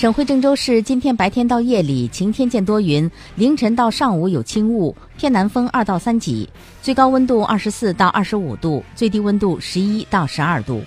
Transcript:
省会郑州市今天白天到夜里晴天见多云，凌晨到上午有轻雾，偏南风二到三级，最高温度二十四到二十五度，最低温度十一到十二度。